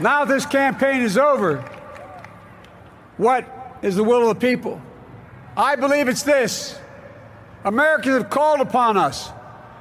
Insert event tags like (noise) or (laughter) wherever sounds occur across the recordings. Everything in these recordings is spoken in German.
Now this campaign is over. What is the will of the people? I believe it's this. Americans have called upon us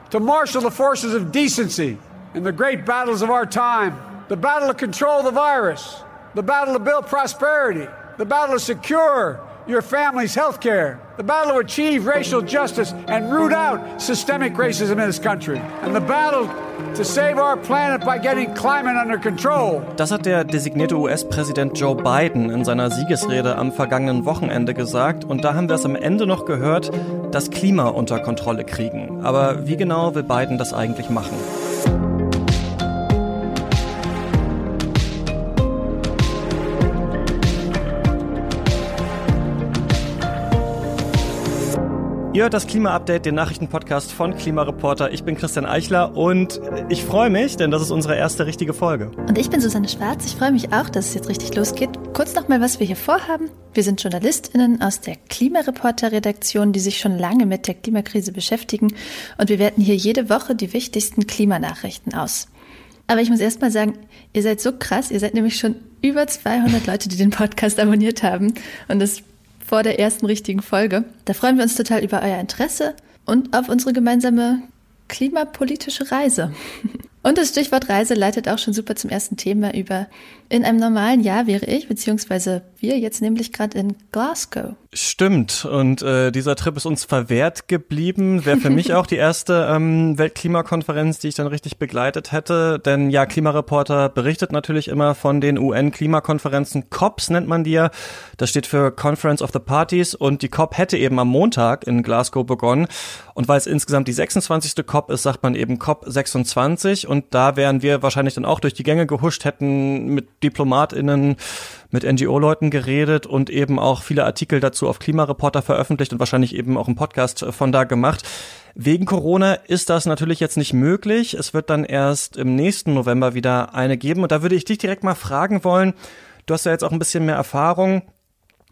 to marshal the forces of decency in the great battles of our time the battle to control the virus, the battle to build prosperity, the battle to secure your family's health care, the battle to achieve racial justice and root out systemic racism in this country, and the battle to save our planet by getting climate under control. Das hat der designierte US-Präsident Joe Biden in seiner Siegesrede am vergangenen Wochenende gesagt und da haben wir es am Ende noch gehört, das Klima unter Kontrolle kriegen. Aber wie genau will Biden das eigentlich machen? Ihr hört das Klima-Update, den Nachrichtenpodcast von Klimareporter. Ich bin Christian Eichler und ich freue mich, denn das ist unsere erste richtige Folge. Und ich bin Susanne Schwarz. Ich freue mich auch, dass es jetzt richtig losgeht. Kurz nochmal, was wir hier vorhaben. Wir sind JournalistInnen aus der Klimareporter-Redaktion, die sich schon lange mit der Klimakrise beschäftigen. Und wir werten hier jede Woche die wichtigsten Klimanachrichten aus. Aber ich muss erst mal sagen, ihr seid so krass. Ihr seid nämlich schon über 200 Leute, die den Podcast abonniert haben. Und das vor der ersten richtigen Folge. Da freuen wir uns total über euer Interesse und auf unsere gemeinsame klimapolitische Reise. (laughs) Und das Stichwort Reise leitet auch schon super zum ersten Thema über. In einem normalen Jahr wäre ich, beziehungsweise wir jetzt nämlich gerade in Glasgow. Stimmt. Und äh, dieser Trip ist uns verwehrt geblieben. Wäre für mich (laughs) auch die erste ähm, Weltklimakonferenz, die ich dann richtig begleitet hätte. Denn ja, Klimareporter berichtet natürlich immer von den UN-Klimakonferenzen. COPs nennt man die ja. Das steht für Conference of the Parties. Und die COP hätte eben am Montag in Glasgow begonnen. Und weil es insgesamt die 26. COP ist, sagt man eben COP 26 und da wären wir wahrscheinlich dann auch durch die Gänge gehuscht, hätten mit DiplomatInnen, mit NGO-Leuten geredet und eben auch viele Artikel dazu auf Klimareporter veröffentlicht und wahrscheinlich eben auch einen Podcast von da gemacht. Wegen Corona ist das natürlich jetzt nicht möglich. Es wird dann erst im nächsten November wieder eine geben. Und da würde ich dich direkt mal fragen wollen, du hast ja jetzt auch ein bisschen mehr Erfahrung.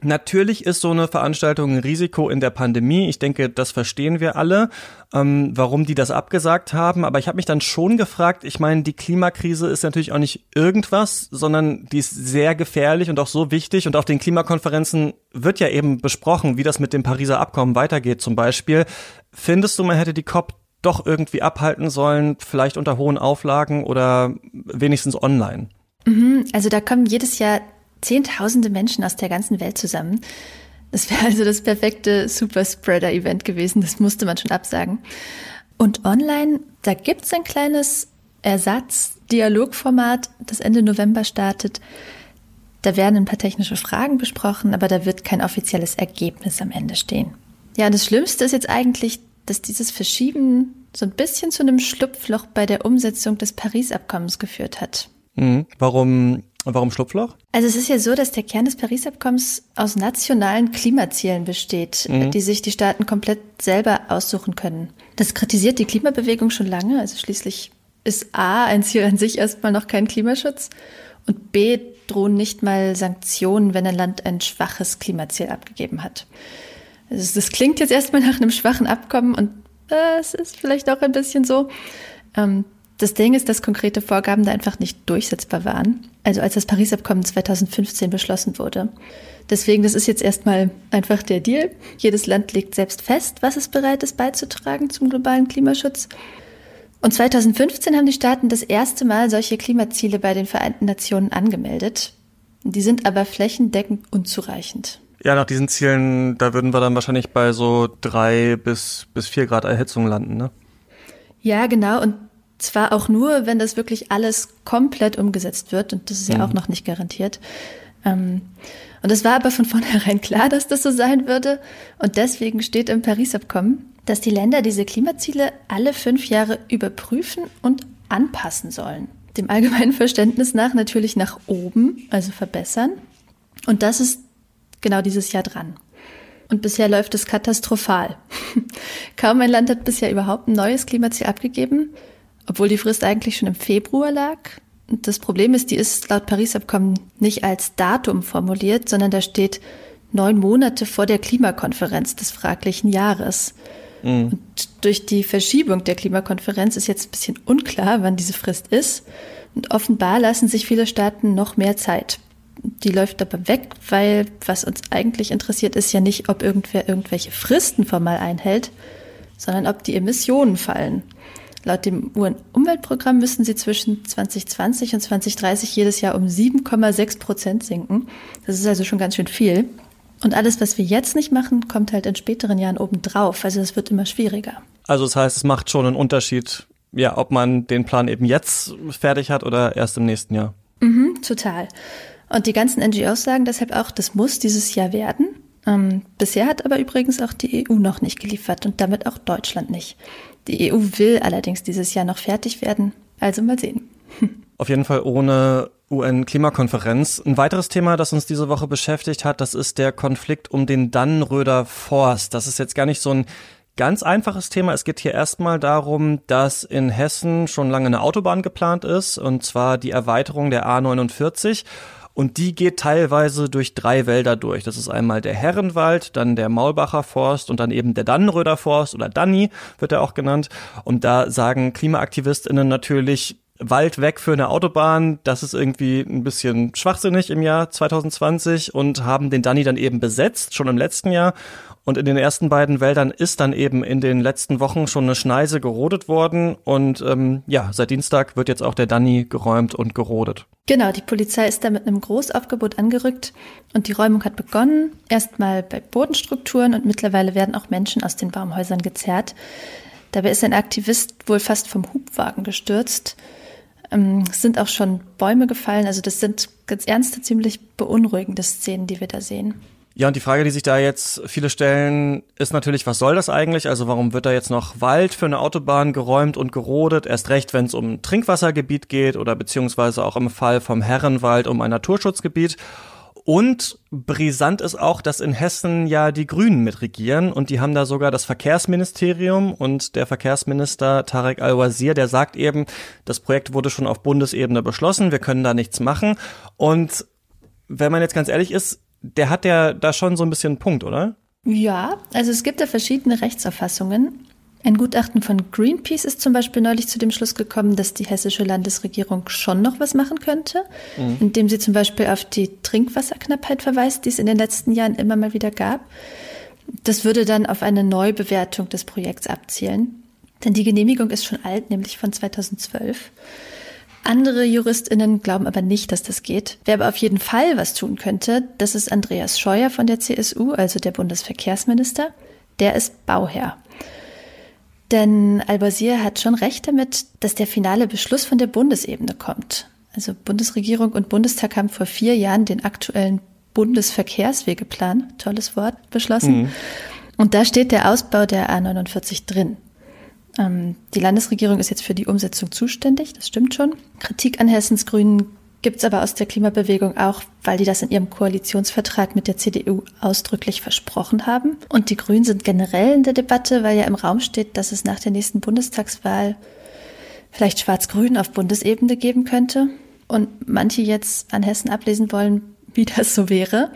Natürlich ist so eine Veranstaltung ein Risiko in der Pandemie. Ich denke, das verstehen wir alle, ähm, warum die das abgesagt haben. Aber ich habe mich dann schon gefragt, ich meine, die Klimakrise ist natürlich auch nicht irgendwas, sondern die ist sehr gefährlich und auch so wichtig. Und auf den Klimakonferenzen wird ja eben besprochen, wie das mit dem Pariser Abkommen weitergeht zum Beispiel. Findest du, man hätte die COP doch irgendwie abhalten sollen, vielleicht unter hohen Auflagen oder wenigstens online? Mhm, also da kommen jedes Jahr Zehntausende Menschen aus der ganzen Welt zusammen. Das wäre also das perfekte Superspreader-Event gewesen. Das musste man schon absagen. Und online, da gibt's ein kleines Ersatz-Dialogformat, das Ende November startet. Da werden ein paar technische Fragen besprochen, aber da wird kein offizielles Ergebnis am Ende stehen. Ja, das Schlimmste ist jetzt eigentlich, dass dieses Verschieben so ein bisschen zu einem Schlupfloch bei der Umsetzung des Paris-Abkommens geführt hat. Mhm. Warum und warum Schlupfloch? Also es ist ja so, dass der Kern des Paris-Abkommens aus nationalen Klimazielen besteht, mhm. die sich die Staaten komplett selber aussuchen können. Das kritisiert die Klimabewegung schon lange. Also schließlich ist A ein Ziel an sich erstmal noch kein Klimaschutz und B drohen nicht mal Sanktionen, wenn ein Land ein schwaches Klimaziel abgegeben hat. Also das klingt jetzt erstmal nach einem schwachen Abkommen und äh, es ist vielleicht auch ein bisschen so. Ähm, das Ding ist, dass konkrete Vorgaben da einfach nicht durchsetzbar waren. Also als das Paris-Abkommen 2015 beschlossen wurde. Deswegen, das ist jetzt erstmal einfach der Deal. Jedes Land legt selbst fest, was es bereit ist beizutragen zum globalen Klimaschutz. Und 2015 haben die Staaten das erste Mal solche Klimaziele bei den Vereinten Nationen angemeldet. Die sind aber flächendeckend unzureichend. Ja, nach diesen Zielen, da würden wir dann wahrscheinlich bei so drei bis, bis vier Grad Erhitzung landen, ne? Ja, genau. Und zwar auch nur, wenn das wirklich alles komplett umgesetzt wird, und das ist ja mhm. auch noch nicht garantiert. Ähm, und es war aber von vornherein (laughs) klar, dass das so sein würde. Und deswegen steht im Paris-Abkommen, dass die Länder diese Klimaziele alle fünf Jahre überprüfen und anpassen sollen. Dem allgemeinen Verständnis nach natürlich nach oben, also verbessern. Und das ist genau dieses Jahr dran. Und bisher läuft es katastrophal. (laughs) Kaum ein Land hat bisher überhaupt ein neues Klimaziel abgegeben obwohl die Frist eigentlich schon im Februar lag. Und das Problem ist, die ist laut Paris-Abkommen nicht als Datum formuliert, sondern da steht neun Monate vor der Klimakonferenz des fraglichen Jahres. Mhm. Und durch die Verschiebung der Klimakonferenz ist jetzt ein bisschen unklar, wann diese Frist ist. Und offenbar lassen sich viele Staaten noch mehr Zeit. Die läuft aber weg, weil was uns eigentlich interessiert, ist ja nicht, ob irgendwer irgendwelche Fristen formal einhält, sondern ob die Emissionen fallen. Laut dem UN-Umweltprogramm müssen sie zwischen 2020 und 2030 jedes Jahr um 7,6 Prozent sinken. Das ist also schon ganz schön viel. Und alles, was wir jetzt nicht machen, kommt halt in späteren Jahren obendrauf. Also es wird immer schwieriger. Also das heißt, es macht schon einen Unterschied, ja, ob man den Plan eben jetzt fertig hat oder erst im nächsten Jahr. Mhm, total. Und die ganzen NGOs sagen deshalb auch, das muss dieses Jahr werden. Ähm, bisher hat aber übrigens auch die EU noch nicht geliefert und damit auch Deutschland nicht. Die EU will allerdings dieses Jahr noch fertig werden. Also mal sehen. Auf jeden Fall ohne UN-Klimakonferenz. Ein weiteres Thema, das uns diese Woche beschäftigt hat, das ist der Konflikt um den Dannenröder Forst. Das ist jetzt gar nicht so ein ganz einfaches Thema. Es geht hier erstmal darum, dass in Hessen schon lange eine Autobahn geplant ist, und zwar die Erweiterung der A49. Und die geht teilweise durch drei Wälder durch. Das ist einmal der Herrenwald, dann der Maulbacher Forst und dann eben der Dannenröder Forst oder Danni wird er auch genannt. Und da sagen KlimaaktivistInnen natürlich, Wald weg für eine Autobahn, das ist irgendwie ein bisschen schwachsinnig im Jahr 2020 und haben den Danny dann eben besetzt, schon im letzten Jahr. Und in den ersten beiden Wäldern ist dann eben in den letzten Wochen schon eine Schneise gerodet worden. Und ähm, ja, seit Dienstag wird jetzt auch der Danny geräumt und gerodet. Genau, die Polizei ist da mit einem Großaufgebot angerückt und die Räumung hat begonnen. Erstmal bei Bodenstrukturen und mittlerweile werden auch Menschen aus den Baumhäusern gezerrt. Dabei ist ein Aktivist wohl fast vom Hubwagen gestürzt. Ähm, es sind auch schon Bäume gefallen. Also das sind ganz ernste, ziemlich beunruhigende Szenen, die wir da sehen. Ja, und die Frage, die sich da jetzt viele stellen, ist natürlich, was soll das eigentlich? Also warum wird da jetzt noch Wald für eine Autobahn geräumt und gerodet? Erst recht, wenn es um Trinkwassergebiet geht oder beziehungsweise auch im Fall vom Herrenwald um ein Naturschutzgebiet. Und brisant ist auch, dass in Hessen ja die Grünen mitregieren und die haben da sogar das Verkehrsministerium und der Verkehrsminister Tarek Al-Wazir, der sagt eben, das Projekt wurde schon auf Bundesebene beschlossen, wir können da nichts machen. Und wenn man jetzt ganz ehrlich ist, der hat ja da schon so ein bisschen einen Punkt, oder? Ja, also es gibt da verschiedene Rechtsauffassungen. Ein Gutachten von Greenpeace ist zum Beispiel neulich zu dem Schluss gekommen, dass die hessische Landesregierung schon noch was machen könnte, mhm. indem sie zum Beispiel auf die Trinkwasserknappheit verweist, die es in den letzten Jahren immer mal wieder gab. Das würde dann auf eine Neubewertung des Projekts abzielen. Denn die Genehmigung ist schon alt, nämlich von 2012. Andere JuristInnen glauben aber nicht, dass das geht. Wer aber auf jeden Fall was tun könnte, das ist Andreas Scheuer von der CSU, also der Bundesverkehrsminister. Der ist Bauherr. Denn Al-Basir hat schon recht damit, dass der finale Beschluss von der Bundesebene kommt. Also Bundesregierung und Bundestag haben vor vier Jahren den aktuellen Bundesverkehrswegeplan, tolles Wort, beschlossen. Mhm. Und da steht der Ausbau der A49 drin. Ähm, die Landesregierung ist jetzt für die Umsetzung zuständig, das stimmt schon. Kritik an Hessens Grünen gibt es aber aus der Klimabewegung auch, weil die das in ihrem Koalitionsvertrag mit der CDU ausdrücklich versprochen haben. Und die Grünen sind generell in der Debatte, weil ja im Raum steht, dass es nach der nächsten Bundestagswahl vielleicht Schwarz-Grün auf Bundesebene geben könnte. Und manche jetzt an Hessen ablesen wollen, wie das so wäre.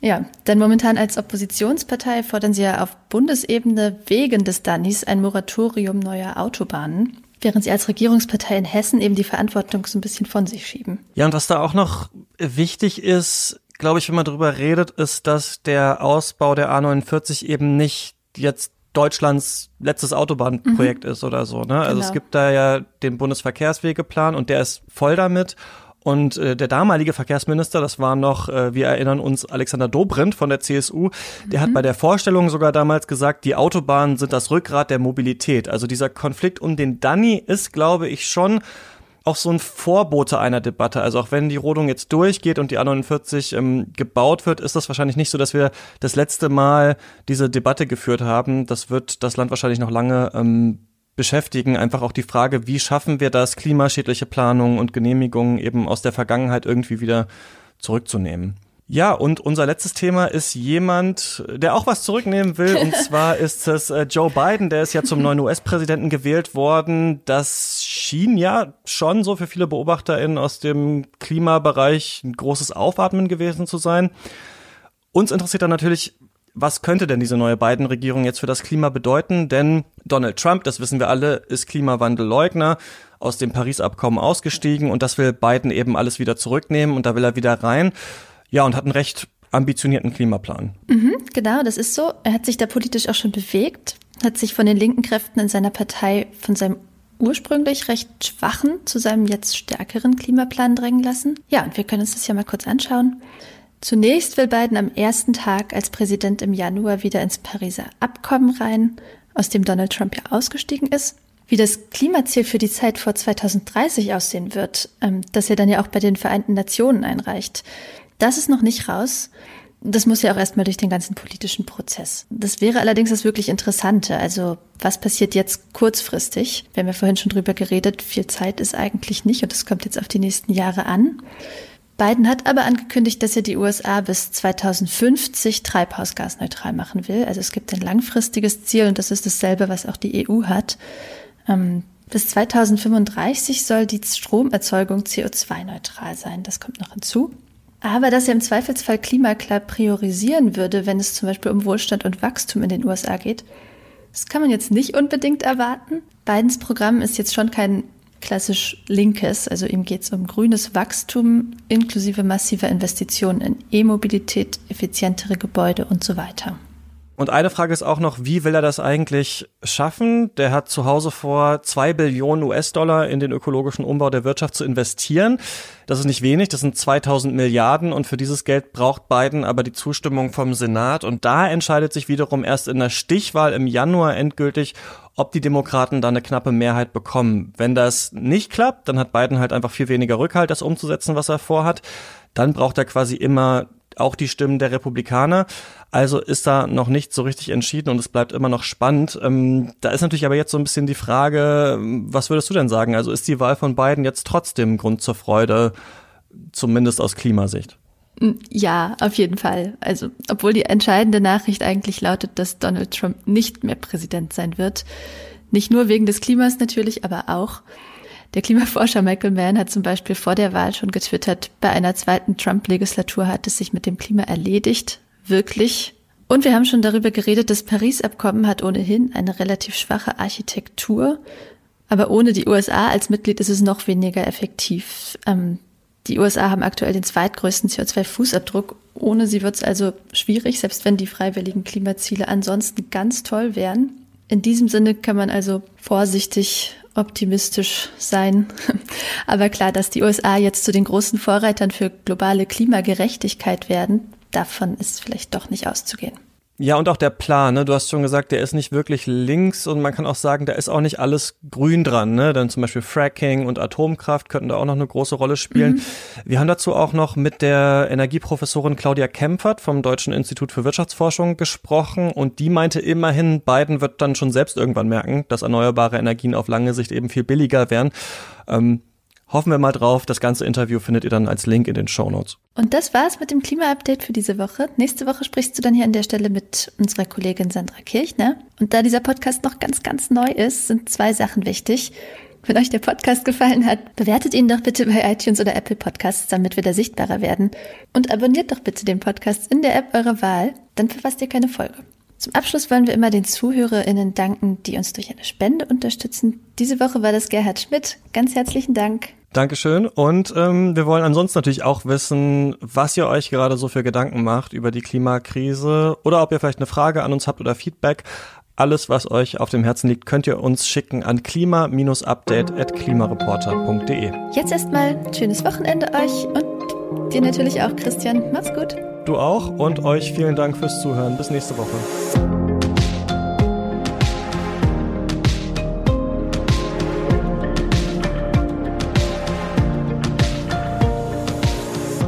Ja, denn momentan als Oppositionspartei fordern sie ja auf Bundesebene wegen des Dannis ein Moratorium neuer Autobahnen, während sie als Regierungspartei in Hessen eben die Verantwortung so ein bisschen von sich schieben. Ja, und was da auch noch wichtig ist, glaube ich, wenn man darüber redet, ist, dass der Ausbau der A49 eben nicht jetzt Deutschlands letztes Autobahnprojekt mhm. ist oder so. Ne? Also genau. es gibt da ja den Bundesverkehrswegeplan und der ist voll damit. Und äh, der damalige Verkehrsminister, das war noch, äh, wir erinnern uns, Alexander Dobrindt von der CSU, der mhm. hat bei der Vorstellung sogar damals gesagt, die Autobahnen sind das Rückgrat der Mobilität. Also dieser Konflikt um den Danny ist, glaube ich, schon auch so ein Vorbote einer Debatte. Also auch wenn die Rodung jetzt durchgeht und die A49 ähm, gebaut wird, ist das wahrscheinlich nicht so, dass wir das letzte Mal diese Debatte geführt haben. Das wird das Land wahrscheinlich noch lange ähm, beschäftigen. Einfach auch die Frage, wie schaffen wir das, klimaschädliche Planungen und Genehmigungen eben aus der Vergangenheit irgendwie wieder zurückzunehmen. Ja, und unser letztes Thema ist jemand, der auch was zurücknehmen will. Und (laughs) zwar ist es äh, Joe Biden, der ist ja zum neuen US-Präsidenten gewählt worden. Das schien ja schon so für viele BeobachterInnen aus dem Klimabereich ein großes Aufatmen gewesen zu sein. Uns interessiert dann natürlich, was könnte denn diese neue Biden-Regierung jetzt für das Klima bedeuten? Denn Donald Trump, das wissen wir alle, ist Klimawandelleugner, aus dem Paris-Abkommen ausgestiegen und das will Biden eben alles wieder zurücknehmen und da will er wieder rein. Ja, und hat einen recht ambitionierten Klimaplan. Mhm, genau, das ist so. Er hat sich da politisch auch schon bewegt, hat sich von den linken Kräften in seiner Partei von seinem ursprünglich recht schwachen zu seinem jetzt stärkeren Klimaplan drängen lassen. Ja, und wir können uns das ja mal kurz anschauen. Zunächst will Biden am ersten Tag als Präsident im Januar wieder ins Pariser Abkommen rein, aus dem Donald Trump ja ausgestiegen ist. Wie das Klimaziel für die Zeit vor 2030 aussehen wird, ähm, das er dann ja auch bei den Vereinten Nationen einreicht, das ist noch nicht raus. Das muss ja auch erstmal durch den ganzen politischen Prozess. Das wäre allerdings das wirklich Interessante. Also was passiert jetzt kurzfristig? Wir haben ja vorhin schon drüber geredet, viel Zeit ist eigentlich nicht und es kommt jetzt auf die nächsten Jahre an. Biden hat aber angekündigt, dass er die USA bis 2050 treibhausgasneutral machen will. Also es gibt ein langfristiges Ziel und das ist dasselbe, was auch die EU hat. Ähm, bis 2035 soll die Stromerzeugung CO2-neutral sein. Das kommt noch hinzu. Aber dass er im Zweifelsfall klimaklar priorisieren würde, wenn es zum Beispiel um Wohlstand und Wachstum in den USA geht, das kann man jetzt nicht unbedingt erwarten. Bidens Programm ist jetzt schon kein klassisch linkes. Also ihm geht es um grünes Wachstum inklusive massiver Investitionen in E-Mobilität, effizientere Gebäude und so weiter. Und eine Frage ist auch noch, wie will er das eigentlich schaffen? Der hat zu Hause vor, zwei Billionen US-Dollar in den ökologischen Umbau der Wirtschaft zu investieren. Das ist nicht wenig, das sind 2000 Milliarden und für dieses Geld braucht Biden aber die Zustimmung vom Senat. Und da entscheidet sich wiederum erst in der Stichwahl im Januar endgültig, ob die Demokraten da eine knappe Mehrheit bekommen. Wenn das nicht klappt, dann hat Biden halt einfach viel weniger Rückhalt, das umzusetzen, was er vorhat. Dann braucht er quasi immer auch die Stimmen der Republikaner. Also ist da noch nicht so richtig entschieden und es bleibt immer noch spannend. Ähm, da ist natürlich aber jetzt so ein bisschen die Frage, was würdest du denn sagen? Also ist die Wahl von Biden jetzt trotzdem Grund zur Freude, zumindest aus Klimasicht? Ja, auf jeden Fall. Also, obwohl die entscheidende Nachricht eigentlich lautet, dass Donald Trump nicht mehr Präsident sein wird. Nicht nur wegen des Klimas natürlich, aber auch. Der Klimaforscher Michael Mann hat zum Beispiel vor der Wahl schon getwittert, bei einer zweiten Trump-Legislatur hat es sich mit dem Klima erledigt. Wirklich. Und wir haben schon darüber geredet, das Paris-Abkommen hat ohnehin eine relativ schwache Architektur. Aber ohne die USA als Mitglied ist es noch weniger effektiv. Ähm, die USA haben aktuell den zweitgrößten CO2-Fußabdruck. Ohne sie wird es also schwierig, selbst wenn die freiwilligen Klimaziele ansonsten ganz toll wären. In diesem Sinne kann man also vorsichtig optimistisch sein. (laughs) Aber klar, dass die USA jetzt zu den großen Vorreitern für globale Klimagerechtigkeit werden, davon ist vielleicht doch nicht auszugehen. Ja, und auch der Plan, ne? Du hast schon gesagt, der ist nicht wirklich links und man kann auch sagen, da ist auch nicht alles grün dran, ne? Dann zum Beispiel Fracking und Atomkraft könnten da auch noch eine große Rolle spielen. Mhm. Wir haben dazu auch noch mit der Energieprofessorin Claudia Kempfert vom Deutschen Institut für Wirtschaftsforschung gesprochen und die meinte immerhin, Biden wird dann schon selbst irgendwann merken, dass erneuerbare Energien auf lange Sicht eben viel billiger wären. Ähm, Hoffen wir mal drauf. Das ganze Interview findet ihr dann als Link in den Show Notes. Und das war's mit dem Klima-Update für diese Woche. Nächste Woche sprichst du dann hier an der Stelle mit unserer Kollegin Sandra Kirchner. Und da dieser Podcast noch ganz, ganz neu ist, sind zwei Sachen wichtig. Wenn euch der Podcast gefallen hat, bewertet ihn doch bitte bei iTunes oder Apple Podcasts, damit wir da sichtbarer werden. Und abonniert doch bitte den Podcast in der App eurer Wahl, dann verpasst ihr keine Folge. Zum Abschluss wollen wir immer den ZuhörerInnen danken, die uns durch eine Spende unterstützen. Diese Woche war das Gerhard Schmidt. Ganz herzlichen Dank. Dankeschön. Und ähm, wir wollen ansonsten natürlich auch wissen, was ihr euch gerade so für Gedanken macht über die Klimakrise oder ob ihr vielleicht eine Frage an uns habt oder Feedback. Alles, was euch auf dem Herzen liegt, könnt ihr uns schicken an klima-update.klimareporter.de. Jetzt erstmal schönes Wochenende euch und dir natürlich auch, Christian. Mach's gut. Du auch und euch vielen Dank fürs Zuhören. Bis nächste Woche.